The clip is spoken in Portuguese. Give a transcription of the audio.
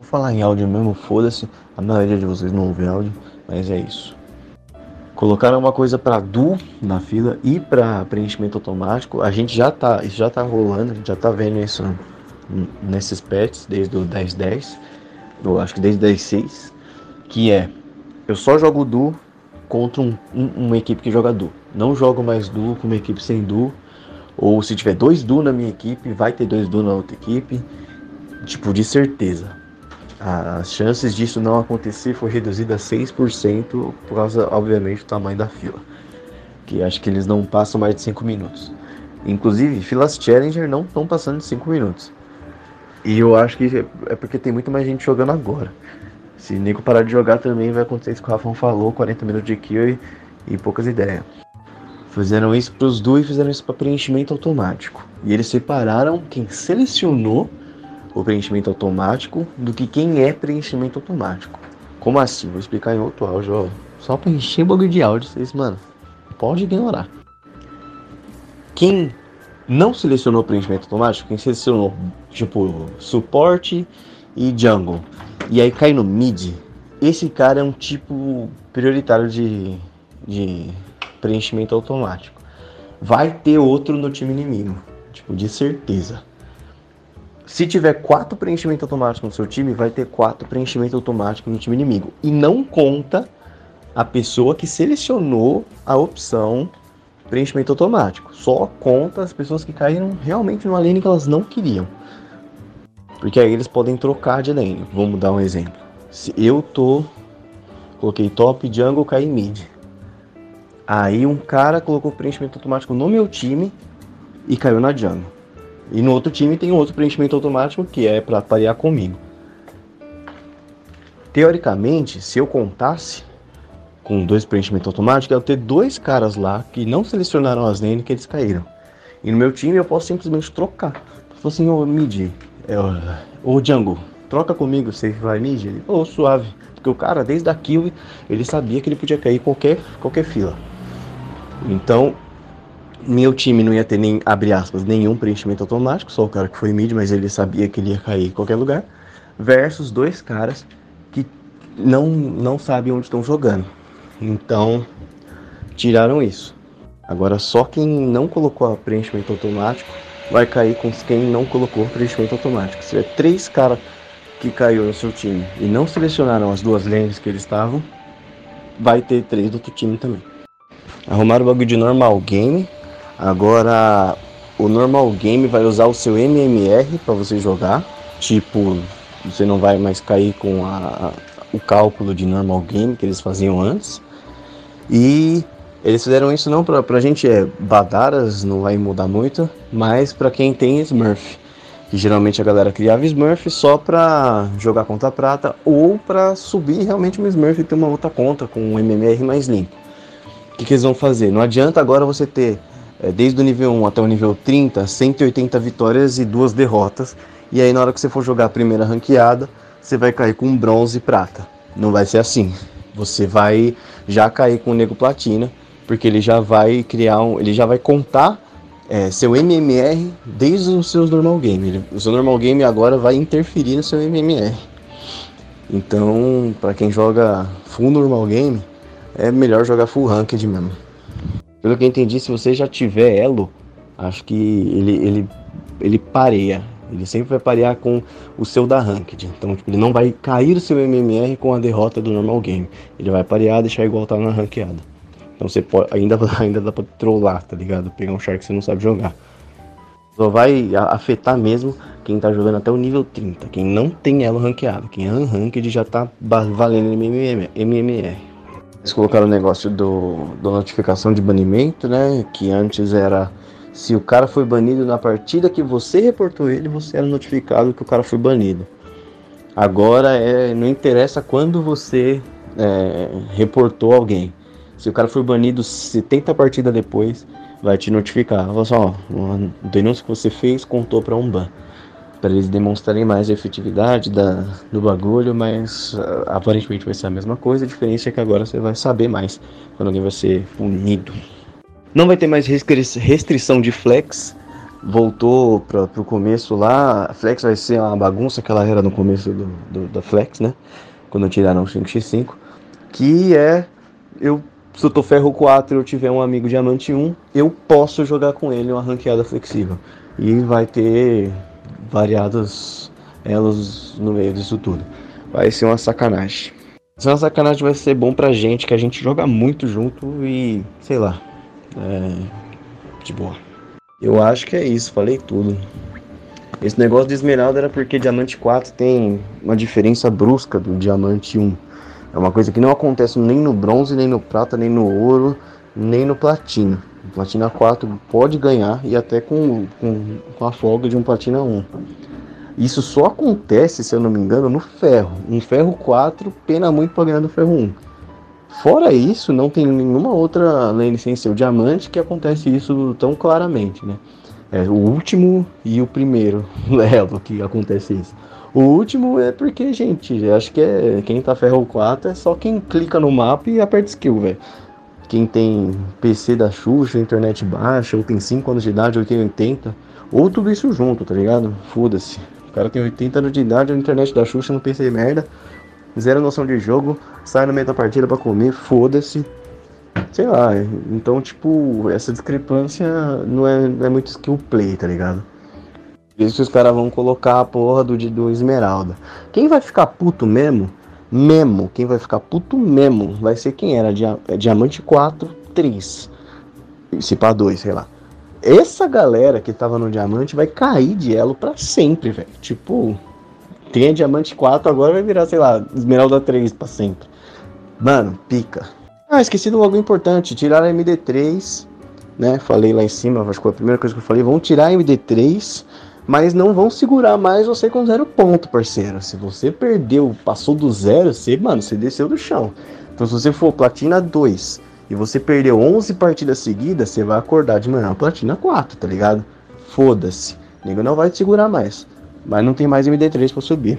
Vou falar em áudio mesmo, foda-se. A maioria de vocês não ouve áudio, mas é isso. Colocaram uma coisa para Du na fila e para preenchimento automático. A gente já tá, isso já tá rolando, a gente já tá vendo isso nesses pets desde o 1010, eu acho que desde o 10.6, que é eu só jogo Du contra um, um, uma equipe que joga Du. Não jogo mais Du com uma equipe sem Du. Ou se tiver dois Du na minha equipe, vai ter dois Du na outra equipe. Tipo, de certeza. As chances disso não acontecer foi reduzida a 6% por causa, obviamente, do tamanho da fila. Que acho que eles não passam mais de 5 minutos. Inclusive, filas Challenger não estão passando de 5 minutos. E eu acho que é porque tem muito mais gente jogando agora. Se Nico parar de jogar também vai acontecer isso que o Rafão falou, 40 minutos de kill e, e poucas ideias. Fizeram isso para os dois e fizeram isso para preenchimento automático. E eles separaram quem selecionou o preenchimento automático do que quem é preenchimento automático. Como assim? Vou explicar em outro áudio, ó. Só para encher bagulho de áudio, vocês, mano, pode ignorar. Quem não selecionou preenchimento automático, quem selecionou, tipo, suporte e jungle, e aí cai no mid, esse cara é um tipo prioritário de, de preenchimento automático. Vai ter outro no time inimigo, tipo, de certeza. Se tiver quatro preenchimentos automáticos no seu time, vai ter quatro preenchimentos automáticos no time inimigo. E não conta a pessoa que selecionou a opção preenchimento automático. Só conta as pessoas que caíram realmente numa lane que elas não queriam. Porque aí eles podem trocar de lane. Vamos dar um exemplo. Se eu tô. Coloquei top, jungle, caí mid. Aí um cara colocou preenchimento automático no meu time e caiu na jungle. E no outro time tem outro preenchimento automático que é para parear comigo. Teoricamente, se eu contasse com dois preenchimentos automáticos, eu ter dois caras lá que não selecionaram as lanes que eles caíram. E no meu time eu posso simplesmente trocar. Falei assim, ô mid, é, ô Django, troca comigo, você vai mid? Ele, ô suave. Porque o cara, desde a kill, ele sabia que ele podia cair qualquer, qualquer fila. Então, meu time não ia ter nem, abre aspas, nenhum preenchimento automático, só o cara que foi mid, mas ele sabia que ele ia cair em qualquer lugar, versus dois caras que não, não sabem onde estão jogando. Então, tiraram isso. Agora, só quem não colocou preenchimento automático vai cair com quem não colocou preenchimento automático. Se tiver três caras que caiu no seu time e não selecionaram as duas lanes que eles estavam, vai ter três do outro time também. Arrumaram o bagulho de normal game Agora, o normal game vai usar o seu MMR para você jogar. Tipo, você não vai mais cair com a, o cálculo de normal game que eles faziam antes. E eles fizeram isso não pra, pra gente, é Badaras, não vai mudar muito, mas para quem tem Smurf. Que geralmente a galera criava Smurf só pra jogar contra prata ou pra subir realmente um Smurf e ter uma outra conta com um MMR mais limpo. O que, que eles vão fazer? Não adianta agora você ter desde o nível 1 até o nível 30, 180 vitórias e duas derrotas. E aí na hora que você for jogar a primeira ranqueada, você vai cair com bronze e prata. Não vai ser assim. Você vai já cair com o nego platina, porque ele já vai criar um, ele já vai contar é, seu MMR desde os seus normal game. Ele, o seu normal game agora vai interferir no seu MMR. Então, para quem joga full normal game, é melhor jogar full ranked mesmo. Pelo que eu entendi, se você já tiver elo, acho que ele, ele, ele pareia. Ele sempre vai parear com o seu da Ranked. Então, tipo, ele não vai cair o seu MMR com a derrota do normal game. Ele vai parear, deixar igual tá na ranqueada. Então você pode, ainda, ainda dá pra trollar, tá ligado? Pegar um char que você não sabe jogar. Só vai afetar mesmo quem tá jogando até o nível 30. Quem não tem elo ranqueado. Quem é unranked já tá valendo MMR. Eles colocaram o negócio do, do notificação de banimento, né? Que antes era se o cara foi banido na partida que você reportou ele, você era notificado que o cara foi banido. Agora é, não interessa quando você é, reportou alguém. Se o cara foi banido 70 partidas depois, vai te notificar. Fala só, a denúncia que você fez contou para um ban para eles demonstrarem mais a efetividade da, do bagulho, mas uh, aparentemente vai ser a mesma coisa. A diferença é que agora você vai saber mais quando alguém vai ser punido. Não vai ter mais restrição de flex voltou para pro começo lá. A Flex vai ser uma bagunça que ela era no começo do, do da Flex, né? Quando tiraram o 5x5. Que é. Eu, se eu tô ferro 4 e eu tiver um amigo diamante 1, eu posso jogar com ele uma ranqueada flexível. E vai ter variados elos no meio disso tudo. Vai ser uma sacanagem. Uma sacanagem vai ser bom pra gente, que a gente joga muito junto e sei lá. É. De boa. Eu acho que é isso, falei tudo. Esse negócio de esmeralda era porque diamante 4 tem uma diferença brusca do diamante 1. É uma coisa que não acontece nem no bronze, nem no prata, nem no ouro, nem no platina. Platina 4 pode ganhar e até com, com, com a folga de um platina 1. Isso só acontece, se eu não me engano, no ferro. Um ferro 4 pena muito para ganhar no ferro 1. Fora isso, não tem nenhuma outra lane sem ser o diamante que acontece isso tão claramente, né? É o último e o primeiro elo que acontece isso. O último é porque, gente, acho que é quem tá ferro 4 é só quem clica no mapa e aperta skill, velho. Quem tem PC da Xuxa, internet baixa, ou tem 5 anos de idade, ou tem 80, ou tudo isso junto, tá ligado? Foda-se. O cara tem 80 anos de idade, a internet da Xuxa no PC merda, zero noção de jogo, sai no meio da partida para comer, foda-se. Sei lá, então, tipo, essa discrepância não é, não é muito skill play, tá ligado? Por isso os caras vão colocar a porra do, do Esmeralda. Quem vai ficar puto mesmo, mesmo, quem vai ficar puto mesmo, vai ser quem era, Dia, é Diamante 4, 3. Se pá 2, sei lá. Essa galera que tava no Diamante vai cair de elo pra sempre, velho. Tipo, tem a Diamante 4, agora vai virar, sei lá, Esmeralda 3 pra sempre. Mano, pica. Ah, esqueci de algo importante. Tirar a MD3, né? Falei lá em cima, acho que foi a primeira coisa que eu falei. Vão tirar a MD3, mas não vão segurar mais você com zero ponto, parceiro. Se você perdeu, passou do zero, você, mano, você desceu do chão. Então se você for Platina 2 e você perdeu 11 partidas seguidas, você vai acordar de manhã Platina 4, tá ligado? Foda-se. Nego não vai te segurar mais. Mas não tem mais MD3 para subir.